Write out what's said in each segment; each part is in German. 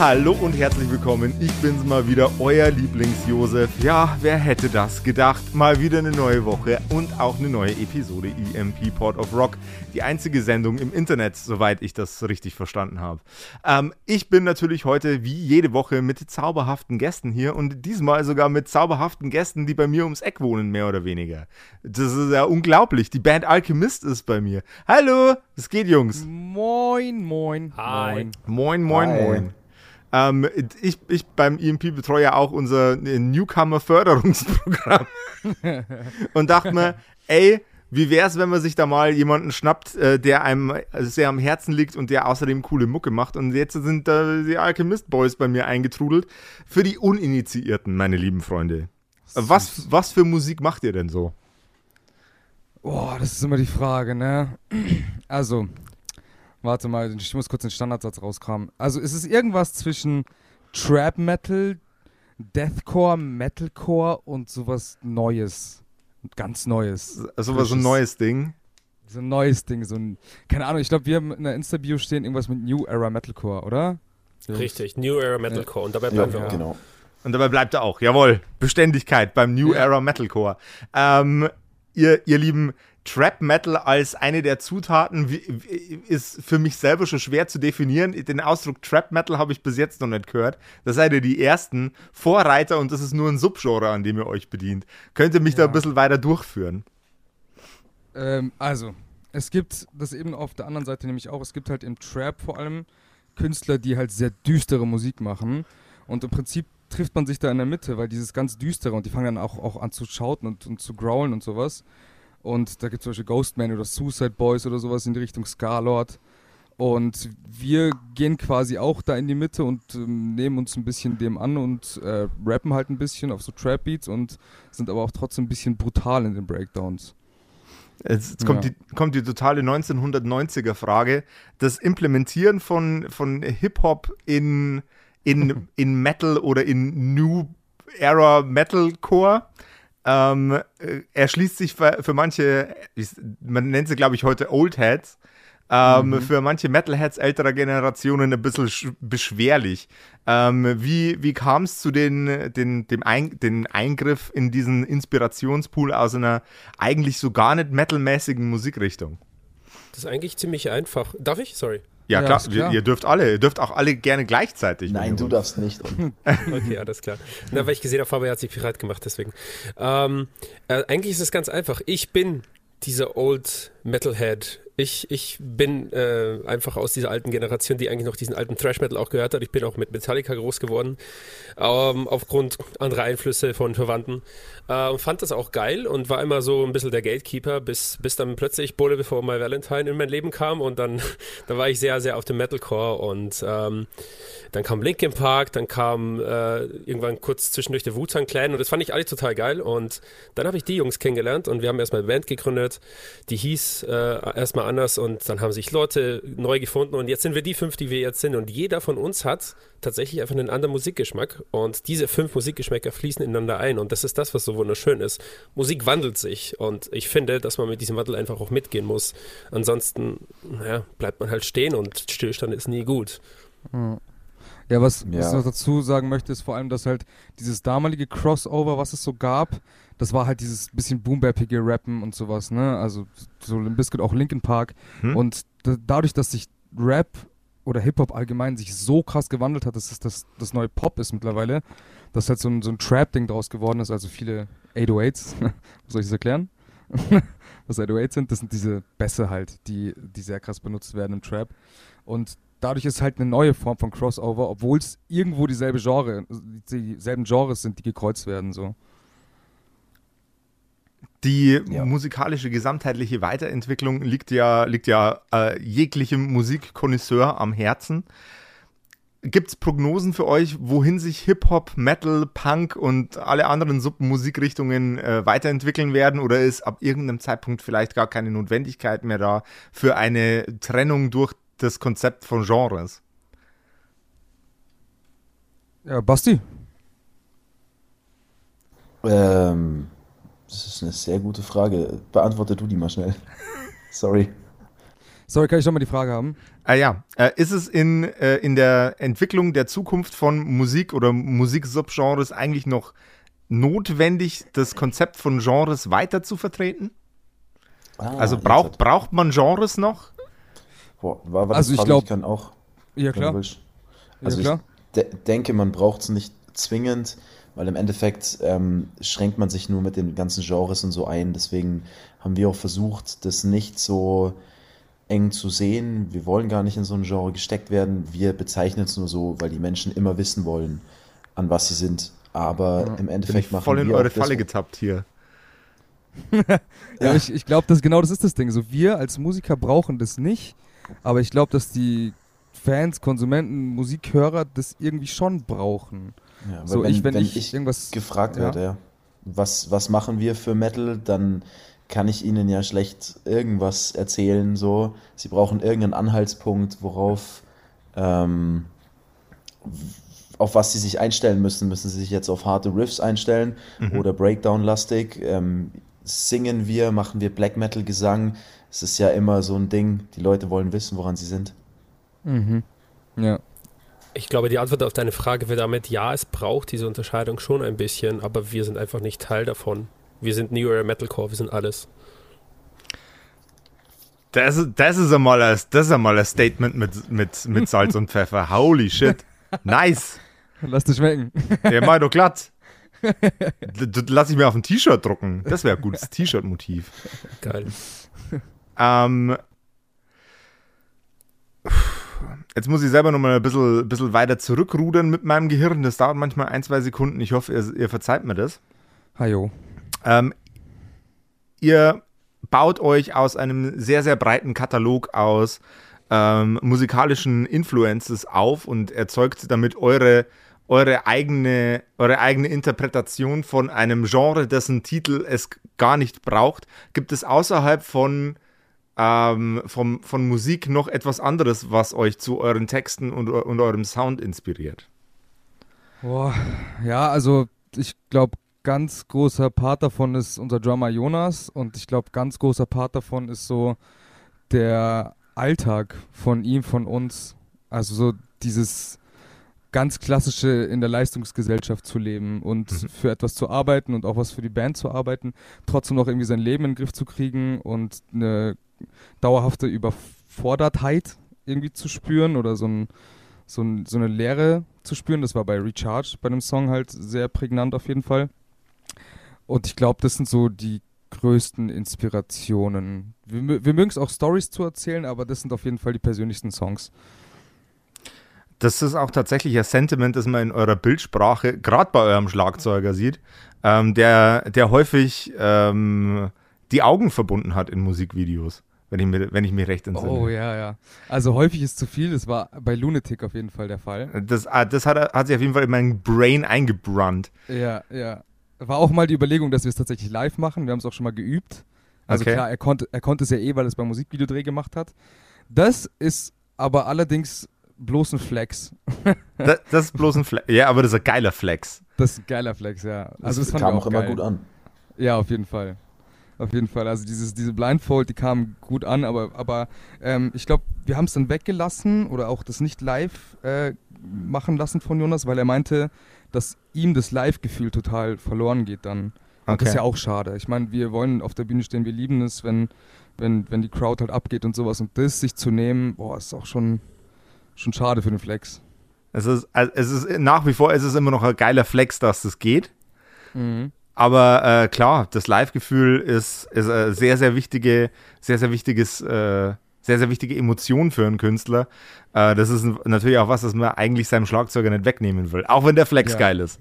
Hallo und herzlich willkommen. Ich bin's mal wieder, euer Lieblings-Josef. Ja, wer hätte das gedacht? Mal wieder eine neue Woche und auch eine neue Episode EMP Port of Rock. Die einzige Sendung im Internet, soweit ich das richtig verstanden habe. Ähm, ich bin natürlich heute wie jede Woche mit zauberhaften Gästen hier und diesmal sogar mit zauberhaften Gästen, die bei mir ums Eck wohnen, mehr oder weniger. Das ist ja unglaublich. Die Band Alchemist ist bei mir. Hallo, es geht, Jungs. Moin, moin. Hi. Moin, moin, Hi. moin. Ähm, ich, ich beim EMP betreue ja auch unser Newcomer-Förderungsprogramm und dachte mir, ey, wie wär's, wenn man sich da mal jemanden schnappt, äh, der einem sehr am Herzen liegt und der außerdem coole Mucke macht. Und jetzt sind da die Alchemist Boys bei mir eingetrudelt. Für die Uninitiierten, meine lieben Freunde. Was, was für Musik macht ihr denn so? Boah, das ist immer die Frage, ne? Also, warte mal, ich muss kurz den Standardsatz rauskramen. Also, es ist irgendwas zwischen Trap Metal, Deathcore, Metalcore und sowas Neues. Ganz Neues. Also was so ein neues Ding. So ein neues Ding, so ein. Keine Ahnung, ich glaube, wir haben in der Insta-Bio stehen irgendwas mit New Era Metalcore, oder? Richtig, New Era Metalcore. Und dabei Ja, bleiben wir auch. genau. Und dabei bleibt er auch. Jawohl. Beständigkeit beim New Ja. Era Metalcore. Ähm, ihr, ihr lieben Trap Metal als eine der Zutaten ist für mich selber schon schwer zu definieren. Den Ausdruck Trap Metal habe ich bis jetzt noch nicht gehört. Da seid ihr die ersten Vorreiter und das ist nur ein Subgenre, an dem ihr euch bedient. Könnt ihr mich da Ja. ein bisschen weiter durchführen? Ähm, also, es gibt das eben auf der anderen Seite nämlich auch, es gibt halt im Trap vor allem Künstler, die halt sehr düstere Musik machen. Und im Prinzip trifft man sich da in der Mitte, weil dieses ganz düstere und die fangen dann auch, auch an zu schauten und, und zu growlen und sowas. Und da gibt es zum Beispiel Ghostman oder Suicide Boys oder sowas in die Richtung Scarlord. Und wir gehen quasi auch da in die Mitte und ähm, nehmen uns ein bisschen dem an und äh, rappen halt ein bisschen auf so Trap Beats und sind aber auch trotzdem ein bisschen brutal in den Breakdowns. Jetzt, jetzt kommt, Ja. die, kommt die totale 1990er Frage. Das Implementieren von, von Hip-Hop in, in, in Metal oder in New Era Metalcore ähm, äh, erschließt sich für, manche, man nennt sie glaube ich heute Old Heads, ähm, für manche Metalheads älterer Generationen ein bisschen sch- beschwerlich. Ähm, wie wie kam es zu den, den, dem Ein, den Eingriff in diesen Inspirationspool aus einer eigentlich so gar nicht metalmäßigen Musikrichtung? Das ist eigentlich ziemlich einfach. Darf ich? Sorry. Ja, Ja, klar, klar. Ihr, dürft alle, ihr dürft auch alle gerne gleichzeitig. Nein, du darfst nicht. Okay, alles klar. Na, weil ich gesehen habe, Fabian hat sich bereit gemacht, deswegen. Ähm, äh, eigentlich ist es ganz einfach. Ich bin dieser Old Metalhead. Ich, ich bin äh, einfach aus dieser alten Generation, die eigentlich noch diesen alten Thrash Metal auch gehört hat. Ich bin auch mit Metallica groß geworden, ähm, aufgrund anderer Einflüsse von Verwandten. Äh, und fand das auch geil und war immer so ein bisschen der Gatekeeper, bis, bis dann plötzlich Bullet Before My Valentine in mein Leben kam und dann, da war ich sehr, sehr auf dem Metalcore und ähm, dann kam Linkin Park, dann kam äh, irgendwann kurz zwischendurch der Wu-Tang Clan und das fand ich alle total geil und dann habe ich die Jungs kennengelernt und wir haben erstmal eine Band gegründet, die hieß äh, erstmal anders und dann haben sich Leute neu gefunden und jetzt sind wir die fünf, die wir jetzt sind und jeder von uns hat tatsächlich einfach einen anderen Musikgeschmack und diese fünf Musikgeschmäcker fließen ineinander ein und das ist das, was so wunderschön ist. Musik wandelt sich und ich finde, dass man mit diesem Wandel einfach auch mitgehen muss. Ansonsten, naja, bleibt man halt stehen und Stillstand ist nie gut. Ja, was, was Ja. ich noch dazu sagen möchte, ist vor allem, dass halt dieses damalige Crossover, was es so gab, das war halt dieses bisschen boombappige Rappen und sowas, ne? Also so Limp Bizkit, auch Linkin Park. Hm? Und da, dadurch, dass sich Rap oder Hip-Hop allgemein sich so krass gewandelt hat, dass es das, das neue Pop ist mittlerweile, dass halt so ein, so ein Trap-Ding draus geworden ist, also viele 808s, soll ich das erklären? was 808 sind, das sind diese Bässe halt, die, die sehr krass benutzt werden im Trap. Und dadurch ist halt eine neue Form von Crossover, obwohl es irgendwo dieselbe Genre, dieselben Genres sind, die gekreuzt werden, so. Die Ja. musikalische gesamtheitliche Weiterentwicklung liegt ja, liegt ja äh, jeglichem Musikkonnoisseur am Herzen. Gibt es Prognosen für euch, wohin sich Hip-Hop, Metal, Punk und alle anderen Submusikrichtungen äh, weiterentwickeln werden? Oder ist ab irgendeinem Zeitpunkt vielleicht gar keine Notwendigkeit mehr da für eine Trennung durch das Konzept von Genres? Ja, Basti. Ähm, das ist eine sehr gute Frage. Beantworte du die mal schnell. Sorry. Sorry, kann ich nochmal die Frage haben? Ah ja, äh, ist es in, äh, in der Entwicklung der Zukunft von Musik oder Musiksubgenres eigentlich noch notwendig, das Konzept von Genres weiter zu vertreten? Ah, also braucht, braucht man Genres noch? Boah, war, war Also das ich Frage? glaub- kann auch. Ja, klar. willst. Ja, Also klar. ich de denke, man braucht es nicht zwingend, weil im Endeffekt ähm, schränkt man sich nur mit den ganzen Genres und so ein. Deswegen haben wir auch versucht, das nicht so eng zu sehen. Wir wollen gar nicht in so ein Genre gesteckt werden. Wir bezeichnen es nur so, weil die Menschen immer wissen wollen, an was sie sind. Aber im Bin ich Endeffekt machen voll in wir eure auch das, Falle getappt hier. Ja, ich, ich glaube, das genau das ist das Ding. So, wir als Musiker brauchen das nicht, aber ich glaube, dass die Fans, Konsumenten, Musikhörer das irgendwie schon brauchen. Ja, So, wenn, ich, wenn, wenn ich, ich irgendwas gefragt ja. werde, ja, was, was machen wir für Metal, dann kann ich ihnen ja schlecht irgendwas erzählen. So. Sie brauchen irgendeinen Anhaltspunkt, worauf, ähm, auf was sie sich einstellen müssen. Müssen sie sich jetzt auf harte Riffs einstellen oder Breakdown-lastig? Ähm, singen wir, machen wir Black Metal-Gesang? Es ist ja immer so ein Ding, die Leute wollen wissen, woran sie sind. Mhm. Ja. Ich glaube, die Antwort auf deine Frage wäre damit, ja, es braucht diese Unterscheidung schon ein bisschen, aber wir sind einfach nicht Teil davon. Wir sind New Era Metalcore, wir sind alles. Das, ist- das, ist einmal ein, das ist einmal ein Statement mit, mit, mit Salz und Pfeffer. Holy shit. Nice. Lass dich schmecken. Der mal doch glatt. D- d- Lass ich mir auf ein T-Shirt drucken. Das wäre ein gutes T-Shirt-Motiv. Geil. Ähm, jetzt muss ich selber noch mal ein bisschen, bisschen weiter zurückrudern mit meinem Gehirn. Das dauert manchmal ein, zwei Sekunden. Ich hoffe, ihr, ihr verzeiht mir das. Hajo. Ähm, ihr baut euch aus einem sehr, sehr breiten Katalog aus ähm, musikalischen Influences auf und erzeugt damit eure, eure, eigene, eure eigene Interpretation von einem Genre, dessen Titel es gar nicht braucht. Gibt es außerhalb von, ähm, vom, von Musik noch etwas anderes, was euch zu euren Texten und, und eurem Sound inspiriert? Boah, ja, also ich glaube, ganz großer Part davon ist unser Drummer Jonas und ich glaube, ganz großer Part davon ist so der Alltag von ihm, von uns. Also so dieses ganz klassische in der Leistungsgesellschaft zu leben und Mhm. für etwas zu arbeiten und auch was für die Band zu arbeiten, trotzdem noch irgendwie sein Leben in den Griff zu kriegen und eine dauerhafte Überfordertheit irgendwie zu spüren oder so, ein, so, ein, so eine Leere zu spüren. Das war bei Recharge, bei dem Song halt sehr prägnant auf jeden Fall. Und ich glaube, das sind so die größten Inspirationen. Wir, wir mögen es auch Stories zu erzählen, aber das sind auf jeden Fall die persönlichsten Songs. Das ist auch tatsächlich ein Sentiment, das man in eurer Bildsprache, gerade bei eurem Schlagzeuger sieht, ähm, der, der häufig ähm, die Augen verbunden hat in Musikvideos, wenn ich, mir, wenn ich mich recht entsinne. Oh ja, ja. Also häufig ist zu viel, das war bei Lunatic auf jeden Fall der Fall. Das, ah, das hat, er- hat sich auf jeden Fall in mein Brain eingebrannt. Ja, ja. War auch mal die Überlegung, dass wir es tatsächlich live machen. Wir haben es auch schon mal geübt. Also Okay. klar, er konnte, er konnte es ja eh, weil er es beim Musikvideodreh gemacht hat. Das ist aber allerdings bloß ein Flex. Das, das ist bloß ein Flex. Ja, aber das ist ein geiler Flex. Das ist ein geiler Flex, ja. Also das das fand kam ich auch immer geil. gut an. Ja, auf jeden Fall. Auf jeden Fall. Also dieses, diese Blindfold, die kam gut an, aber, aber ähm, ich glaube, wir haben es dann weggelassen oder auch das nicht live äh, machen lassen von Jonas, weil er meinte, dass ihm das Live-Gefühl total verloren geht dann. Und das ist ja auch schade. Ich meine, wir wollen auf der Bühne stehen, wir lieben es, wenn, wenn, wenn die Crowd halt abgeht und sowas. Und das sich zu nehmen, boah, ist auch schon, schon schade für den Flex. Es ist, es ist nach wie vor, es ist immer noch ein geiler Flex, dass das geht. Mhm. Aber äh, klar, das Live-Gefühl ist, ist eine sehr, sehr wichtige, sehr, sehr wichtiges, äh, sehr, sehr wichtige Emotion für einen Künstler. Äh, das ist natürlich auch was, das man eigentlich seinem Schlagzeuger nicht wegnehmen will. Auch wenn der Flex Ja. geil ist.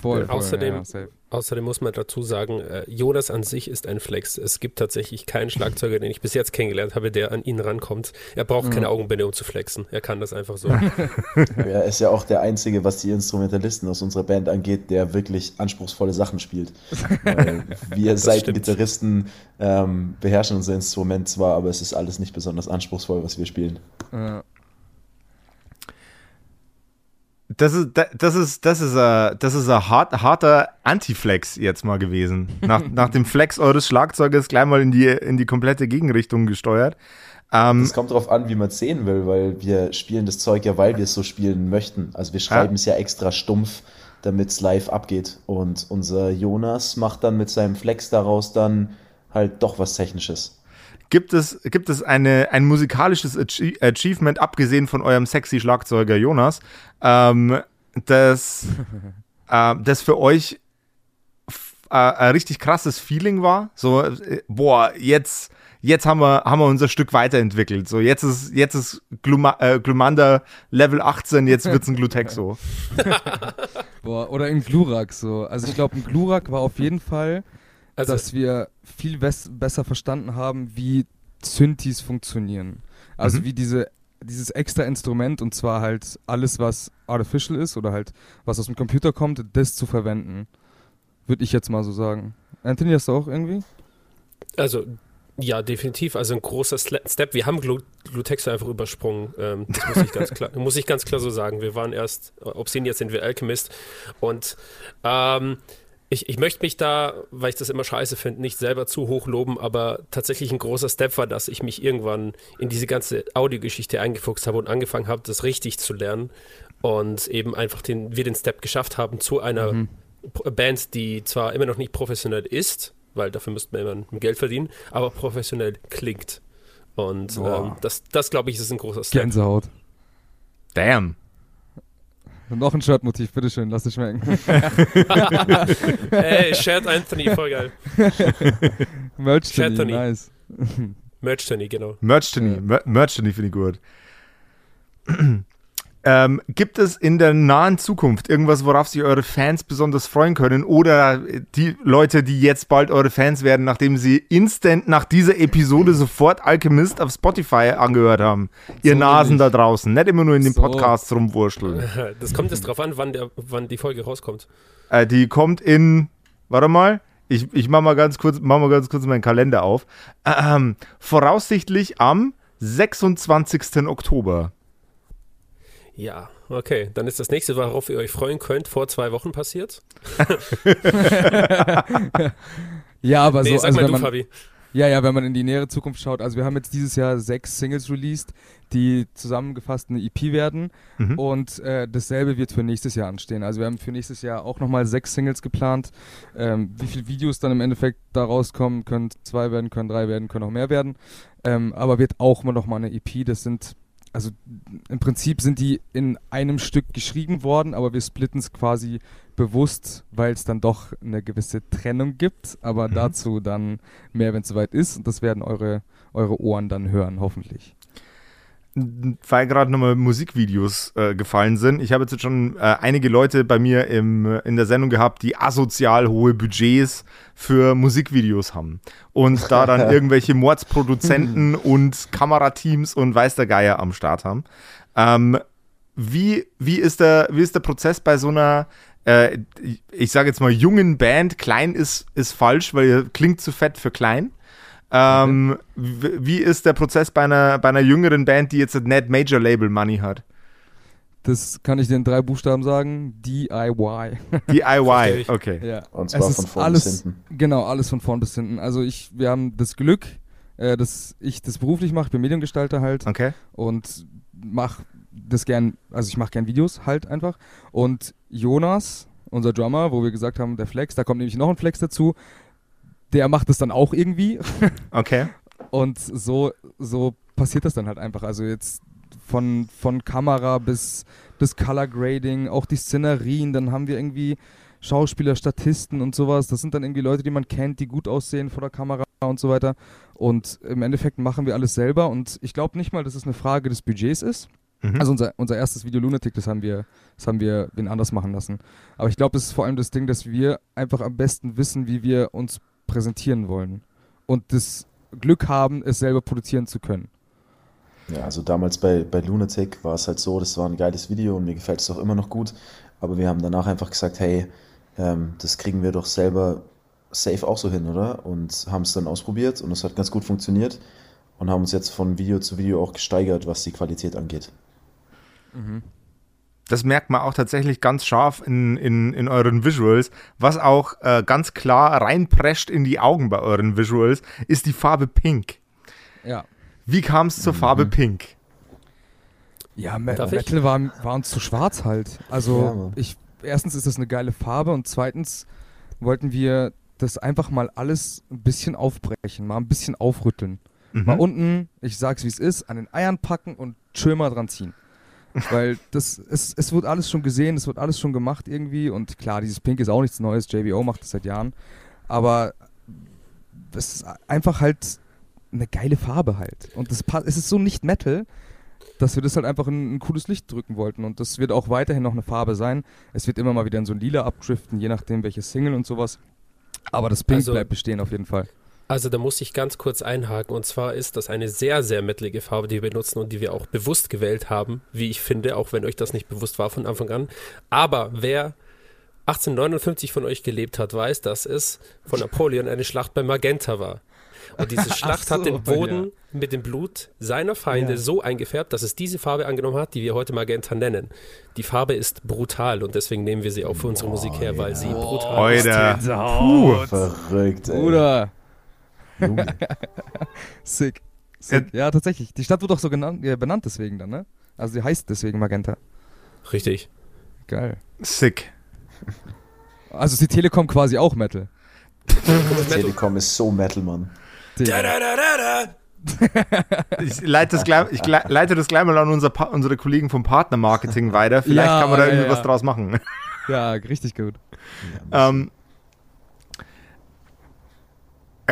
Voll, voll. außerdem- ja. Außerdem muss man dazu sagen, äh, Jonas an sich ist ein Flex. Es gibt tatsächlich keinen Schlagzeuger, den ich bis jetzt kennengelernt habe, der an ihn rankommt. Er braucht Ja. keine Augenbinde, um zu flexen. Er kann das einfach so. Er ist ja auch der Einzige, was die Instrumentalisten aus unserer Band angeht, der wirklich anspruchsvolle Sachen spielt. Weil wir Seitengitarristen ähm, beherrschen unser Instrument zwar, aber es ist alles nicht besonders anspruchsvoll, was wir spielen. Ja. Das ist, da- das ist, das ist, ein, das ist ein hart, harter Anti-Flex jetzt mal gewesen. Nach, nach dem Flex eures Schlagzeugers gleich mal in die, in die komplette Gegenrichtung gesteuert. Ähm, Es kommt darauf an, wie man es sehen will, weil wir spielen das Zeug ja, weil wir es so spielen möchten. Also wir schreiben es ja extra stumpf, damit es live abgeht. Und unser Jonas macht dann mit seinem Flex daraus dann halt doch was Technisches. Gibt es, gibt es eine, ein musikalisches Achie Achievement, abgesehen von eurem sexy Schlagzeuger Jonas, ähm, das, äh, das für euch äh, ein richtig krasses Feeling war? So, äh, boah, jetzt, jetzt haben wir, haben wir unser Stück weiterentwickelt. So, jetzt ist, jetzt ist Gluma äh, Glumanda Level 18, jetzt wird's ein Glutexo. Boah, oder in Glurak so. Also ich glaube, in Glurak war auf jeden Fall, Also, dass wir viel bes besser verstanden haben, wie Synthes funktionieren. Also Mhm. wie diese dieses extra Instrument und zwar halt alles, was artificial ist oder halt was aus dem Computer kommt, das zu verwenden. Würde ich jetzt mal so sagen. Anthony, hast du auch irgendwie? also ja, definitiv. Also ein großer Step. Wir haben Glu Glutexo einfach übersprungen. Ähm, das muss ich ganz klar, muss ich ganz klar so sagen. Wir waren erst Obscene, jetzt sind wir Alchemist. Und ähm, ich, ich möchte mich da, weil ich das immer scheiße finde, nicht selber zu hoch loben, aber tatsächlich ein großer Step war, dass ich mich irgendwann in diese ganze Audiogeschichte eingefuchst habe und angefangen habe, das richtig zu lernen. Und eben einfach den, wir den Step geschafft haben zu einer Mhm. P- Band, die zwar immer noch nicht professionell ist, weil dafür müsste man immer Geld verdienen, aber professionell klingt. Und ähm, das, das glaube ich, ist ein großer Step. Gänsehaut. Damn. Noch ein Shirtmotiv, bitteschön, lass es schmecken. Ey, Shared Anthony, voll geil. Merch. Tony, nice. Merch Tony, genau. Merch Tony, Ja. Mer Merch Tony finde ich gut. Ähm, gibt es in der nahen Zukunft irgendwas, worauf sich eure Fans besonders freuen können? Oder die Leute, die jetzt bald eure Fans werden, nachdem sie instant nach dieser Episode sofort Alchemist auf Spotify angehört haben? Ihr So Nasen da nämlich. draußen, nicht immer nur in den So. Podcasts rumwurschteln. Das kommt jetzt drauf an, wann, der, wann die Folge rauskommt. Äh, die kommt in, warte mal, ich, ich mach mal ganz kurz, mach mal ganz kurz meinen Kalender auf. Ähm, voraussichtlich am 26. Oktober. Ja, okay. Dann ist das nächste, worauf ihr euch freuen könnt, vor zwei Wochen passiert. Ja, aber nee, so, sag also mal du, man, Fabi. Ja, ja, wenn man in die nähere Zukunft schaut. Also wir haben jetzt dieses Jahr sechs Singles released, die zusammengefasst eine EP werden. Mhm. Und äh, dasselbe wird für nächstes Jahr anstehen. Also wir haben für nächstes Jahr auch nochmal sechs Singles geplant. Ähm, wie viele Videos dann im Endeffekt da rauskommen, können zwei werden, können drei werden, können auch mehr werden. Ähm, aber wird auch immer nochmal eine EP. Das sind, also im Prinzip sind die in einem Stück geschrieben worden, aber wir splitten es quasi bewusst, weil es dann doch eine gewisse Trennung gibt. Aber Mhm. dazu dann mehr, wenn es soweit ist. Und das werden eure, eure Ohren dann hören, hoffentlich. Weil gerade nochmal Musikvideos äh, gefallen sind. Ich habe jetzt schon äh, einige Leute bei mir im, äh, in der Sendung gehabt, die asozial hohe Budgets für Musikvideos haben. Und da dann irgendwelche Mordsproduzenten und Kamerateams und weiß der Geier am Start haben. Ähm, wie, wie, ist der, wie ist der Prozess bei so einer, äh, ich- ich sage jetzt mal, jungen Band? Klein ist, ist falsch, weil ihr klingt zu fett für klein. Ähm, Wie ist der Prozess bei einer, bei einer jüngeren Band, die jetzt nicht Major Label Money hat? Das kann ich dir in drei Buchstaben sagen. DIY. DIY, okay. ja. Und Es zwar ist von vorn alles, bis hinten. Genau, alles von vorn bis hinten. Also ich, wir haben das Glück, äh, dass ich das beruflich mache, ich bin Mediengestalter halt Okay. und mache das gern, also ich mache gern Videos halt einfach. Und Jonas, unser Drummer, wo wir gesagt haben, der Flex, da kommt nämlich noch ein Flex dazu, der macht es dann auch irgendwie. Okay. Und so, so passiert das dann halt einfach. Also jetzt von, von Kamera bis, bis Color Grading, auch die Szenerien, dann haben wir irgendwie Schauspieler, Statisten und sowas. Das sind dann irgendwie Leute, die man kennt, die gut aussehen vor der Kamera und so weiter. Und im Endeffekt machen wir alles selber und ich glaube nicht mal, dass es eine Frage des Budgets ist. Mhm. Also unser, unser erstes Video Lunatic, das haben wir, das haben wir wen anders machen lassen. Aber ich glaube, es ist vor allem das Ding, dass wir einfach am besten wissen, wie wir uns präsentieren wollen. Und das Glück haben, es selber produzieren zu können. Ja, also damals bei, bei Lunatic war es halt so, das war ein geiles Video und mir gefällt es auch immer noch gut. Aber wir haben danach einfach gesagt, hey, ähm, das kriegen wir doch selber safe auch so hin, oder? Und haben es dann ausprobiert und es hat ganz gut funktioniert und haben uns jetzt von Video zu Video auch gesteigert, was die Qualität angeht. Das merkt man auch tatsächlich ganz scharf in, in, in euren Visuals. Was auch äh, ganz klar reinprescht in die Augen bei euren Visuals, ist die Farbe Pink. Ja. Wie kam es zur Farbe Pink? Ja, Me Darf ich? Metal war, war uns zu schwarz halt. Also Ja, ich, erstens ist das eine geile Farbe und zweitens wollten wir das einfach mal alles ein bisschen aufbrechen, mal ein bisschen aufrütteln. Mal Mhm. unten, ich sag's wie es ist, an den Eiern packen und schön mal dran ziehen. Weil das, es, es wird alles schon gesehen, es wird alles schon gemacht irgendwie und klar, dieses Pink ist auch nichts Neues, JBO macht das seit Jahren, aber es ist einfach halt eine geile Farbe halt. Und das, es ist so nicht Metal, dass wir das halt einfach in ein cooles Licht drücken wollten. Und das wird auch weiterhin noch eine Farbe sein. Es wird immer mal wieder in so ein Lila abdriften, je nachdem welche Single und sowas. Aber das Pink Also- bleibt bestehen auf jeden Fall. Also da muss ich ganz kurz einhaken. Und zwar ist das eine sehr, sehr metalige Farbe, die wir benutzen und die wir auch bewusst gewählt haben, wie ich finde, auch wenn euch das nicht bewusst war von Anfang an. Aber wer 1859 von euch gelebt hat, weiß, dass es von Napoleon eine Schlacht bei Magenta war. Und diese Schlacht so, hat den Boden ja. mit dem Blut seiner Feinde Ja. so eingefärbt, dass es diese Farbe angenommen hat, die wir heute Magenta nennen. Die Farbe ist brutal und deswegen nehmen wir sie auch für unsere Musik her, weil sie brutal ist. Alter. Puh. Verrückt, ey. Bruder. sick. sick. Ja, tatsächlich. Die Stadt wird auch so genannt, äh, benannt deswegen dann, ne? Also sie heißt deswegen Magenta. Richtig. Geil. Sick. Also ist die Telekom quasi auch Metal. Telekom ist so Metal, Mann. Digga. Ich leite das gleich, ich leite das gleich mal an unser Pa- unsere Kollegen vom Partnermarketing weiter. Vielleicht Ja, kann man da ja, irgendwie ja. was draus machen. Ja, richtig gut. Ähm,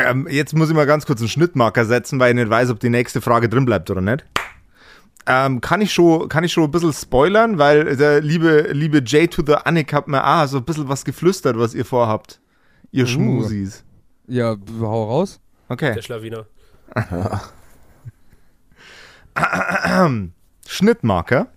ähm, jetzt muss ich mal ganz kurz einen Schnittmarker setzen, weil ich nicht weiß, ob die nächste Frage drin bleibt oder nicht. Ähm, kann, ich schon, kann ich schon ein bisschen spoilern, weil der liebe, liebe J to the Annick hat mir ah, so ein bisschen was geflüstert, was ihr vorhabt. Ihr Uh. Schmusis. Ja, hau raus. Okay. Der Schlawiner. Schnittmarker.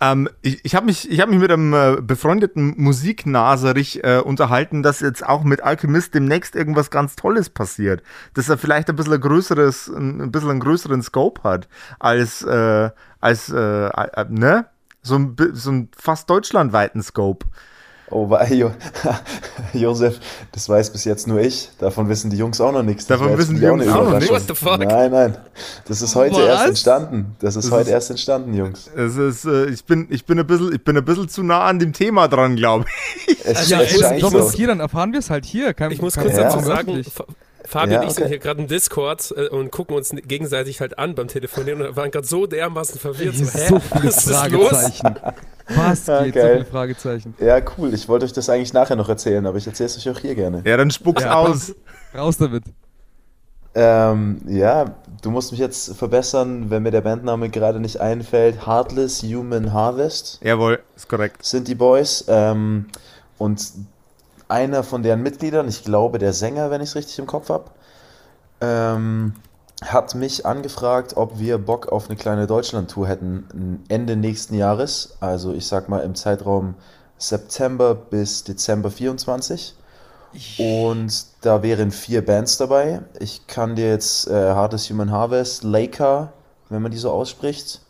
Ähm, ich ich habe mich, ich hab mich mit einem äh, befreundeten Musiknaserich äh, unterhalten, dass jetzt auch mit Alchemist demnächst irgendwas ganz Tolles passiert. Dass er vielleicht ein bisschen ein größeres, ein, ein bisschen einen größeren Scope hat als, äh, als äh, ne? So ein, so ein fast deutschlandweiten Scope. Oh, weil jo Josef, das weiß bis jetzt nur ich. Davon wissen die Jungs auch noch nichts. Das Davon wissen die Jungs auch noch Überraschung. What the fuck? Nein, nein. Das ist heute Was? erst entstanden. Das ist Das heute ist- erst entstanden, Jungs. Es ist, äh, ich bin, ich bin ein bisschen, ich bin ein bisschen zu nah an dem Thema dran, glaube ich. Es, Ja, es scheint doch so. was hier, dann erfahren wir es halt hier. Kein, Ich muss kurz Ja. dazu sagen, Fabian Ja, und ich sind okay. hier gerade im Discord äh, und gucken uns gegenseitig halt an beim Telefonieren und waren gerade so dermaßen verwirrt. Hier So, hä? so viele Was? Fragezeichen. Was Ja, geht? So geil. viele Fragezeichen. Ja, cool. Ich wollte euch das eigentlich nachher noch erzählen, aber ich erzähle es euch auch hier gerne. Ja, dann spuck's Ja, aus. Raus damit. Ähm, ja, du musst mich jetzt verbessern, wenn mir der Bandname gerade nicht einfällt. Heartless Human Harvest Jawohl, ist korrekt. sind die Boys. Ähm, und einer von deren Mitgliedern, ich glaube der Sänger, wenn ich es richtig im Kopf habe, ähm, hat mich angefragt, ob wir Bock auf eine kleine Deutschland-Tour hätten Ende nächsten Jahres. Also ich sag mal im Zeitraum September bis Dezember 24. Und da wären vier Bands dabei. Ich kann dir jetzt äh, Hardest Human Harvest, Laker, wenn man die so ausspricht,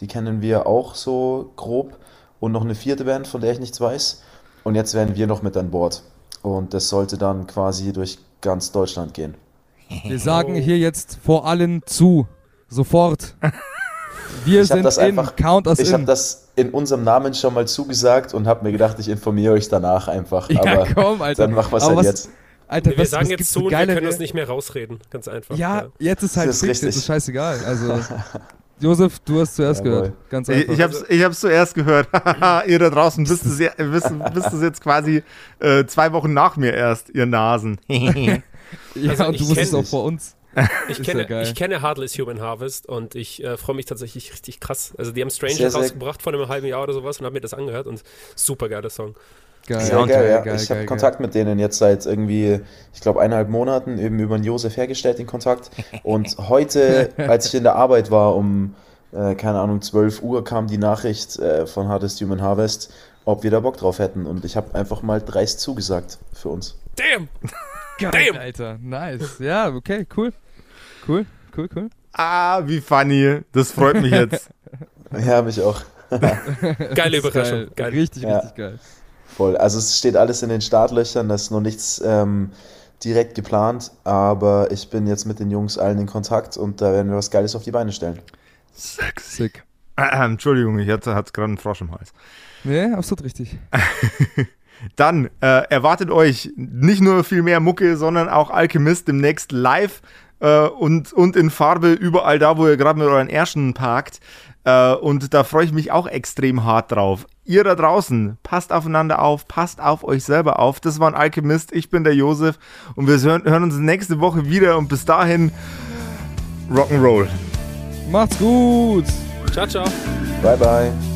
die kennen wir auch so grob. Und noch eine vierte Band, von der ich nichts weiß. Und jetzt werden wir noch mit an Bord. Und das sollte dann quasi durch ganz Deutschland gehen. Wir sagen hier jetzt vor allen zu. Sofort. Wir Ich sind das in. einfach- Count us Ich habe das in unserem Namen schon mal zugesagt und habe mir gedacht, ich informiere euch danach einfach. ja, Aber komm, Alter. dann mach was halt was- jetzt. Alter, Wir was, sagen was jetzt und wir können uns nicht mehr rausreden. Ganz einfach. Ja, jetzt ist halt Das ist fix, jetzt richtig. ist scheißeigal. Also, Josef, du hast zuerst Jawohl. gehört. Ganz Ich, einfach. ich, hab's, ich hab's zuerst gehört. ihr da draußen wisst es, ja- wisst, wisst es jetzt quasi äh, zwei Wochen nach mir erst, ihr Nasen. ja, Also und ich du wusstest auch vor uns. Ich ja kenne, geil. ich kenne Heartless Human Harvest und ich äh, freue mich tatsächlich richtig krass. Also die haben Stranger Sehr, sehr- rausgebracht vor einem halben Jahr oder sowas und habe mir das angehört und super geiler Song. Geil, Sehr und- geil, ja. geil, ich habe geil, Kontakt mit denen jetzt seit irgendwie, ich glaube, eineinhalb Monaten eben über den Josef hergestellt, den Kontakt. Und heute, als ich in der Arbeit war, um, äh, keine Ahnung, 12 Uhr, kam die Nachricht äh, von Hardest Human Harvest, ob wir da Bock drauf hätten. Und ich habe einfach mal dreist zugesagt für uns. Damn! Geil, Damn. Alter. Nice. Ja, okay, cool. Cool, cool, cool. Ah, wie funny. Das freut mich jetzt. Ja, mich auch. Geile Überraschung. Geil. Geil. Richtig, Ja. richtig geil. Voll. Also es steht alles in den Startlöchern, das ist noch nichts ähm, direkt geplant, aber ich bin jetzt mit den Jungs allen in Kontakt und da werden wir was Geiles auf die Beine stellen. Sick. Äh, Entschuldigung, ich hatte hat's gerade einen Frosch im Hals. Nee, absolut richtig. Dann äh, erwartet euch nicht nur viel mehr Mucke, sondern auch Alchemist demnächst live äh, und, und in Farbe überall da, wo ihr gerade mit euren Ersten parkt. Äh, und da freue ich mich auch extrem hart drauf. Ihr da draußen, passt aufeinander auf, passt auf euch selber auf. Das war ein Alchemist, ich bin der Josef und wir hören, hören uns nächste Woche wieder und bis dahin Rock'n'Roll. Macht's gut. Ciao, ciao. Bye, bye.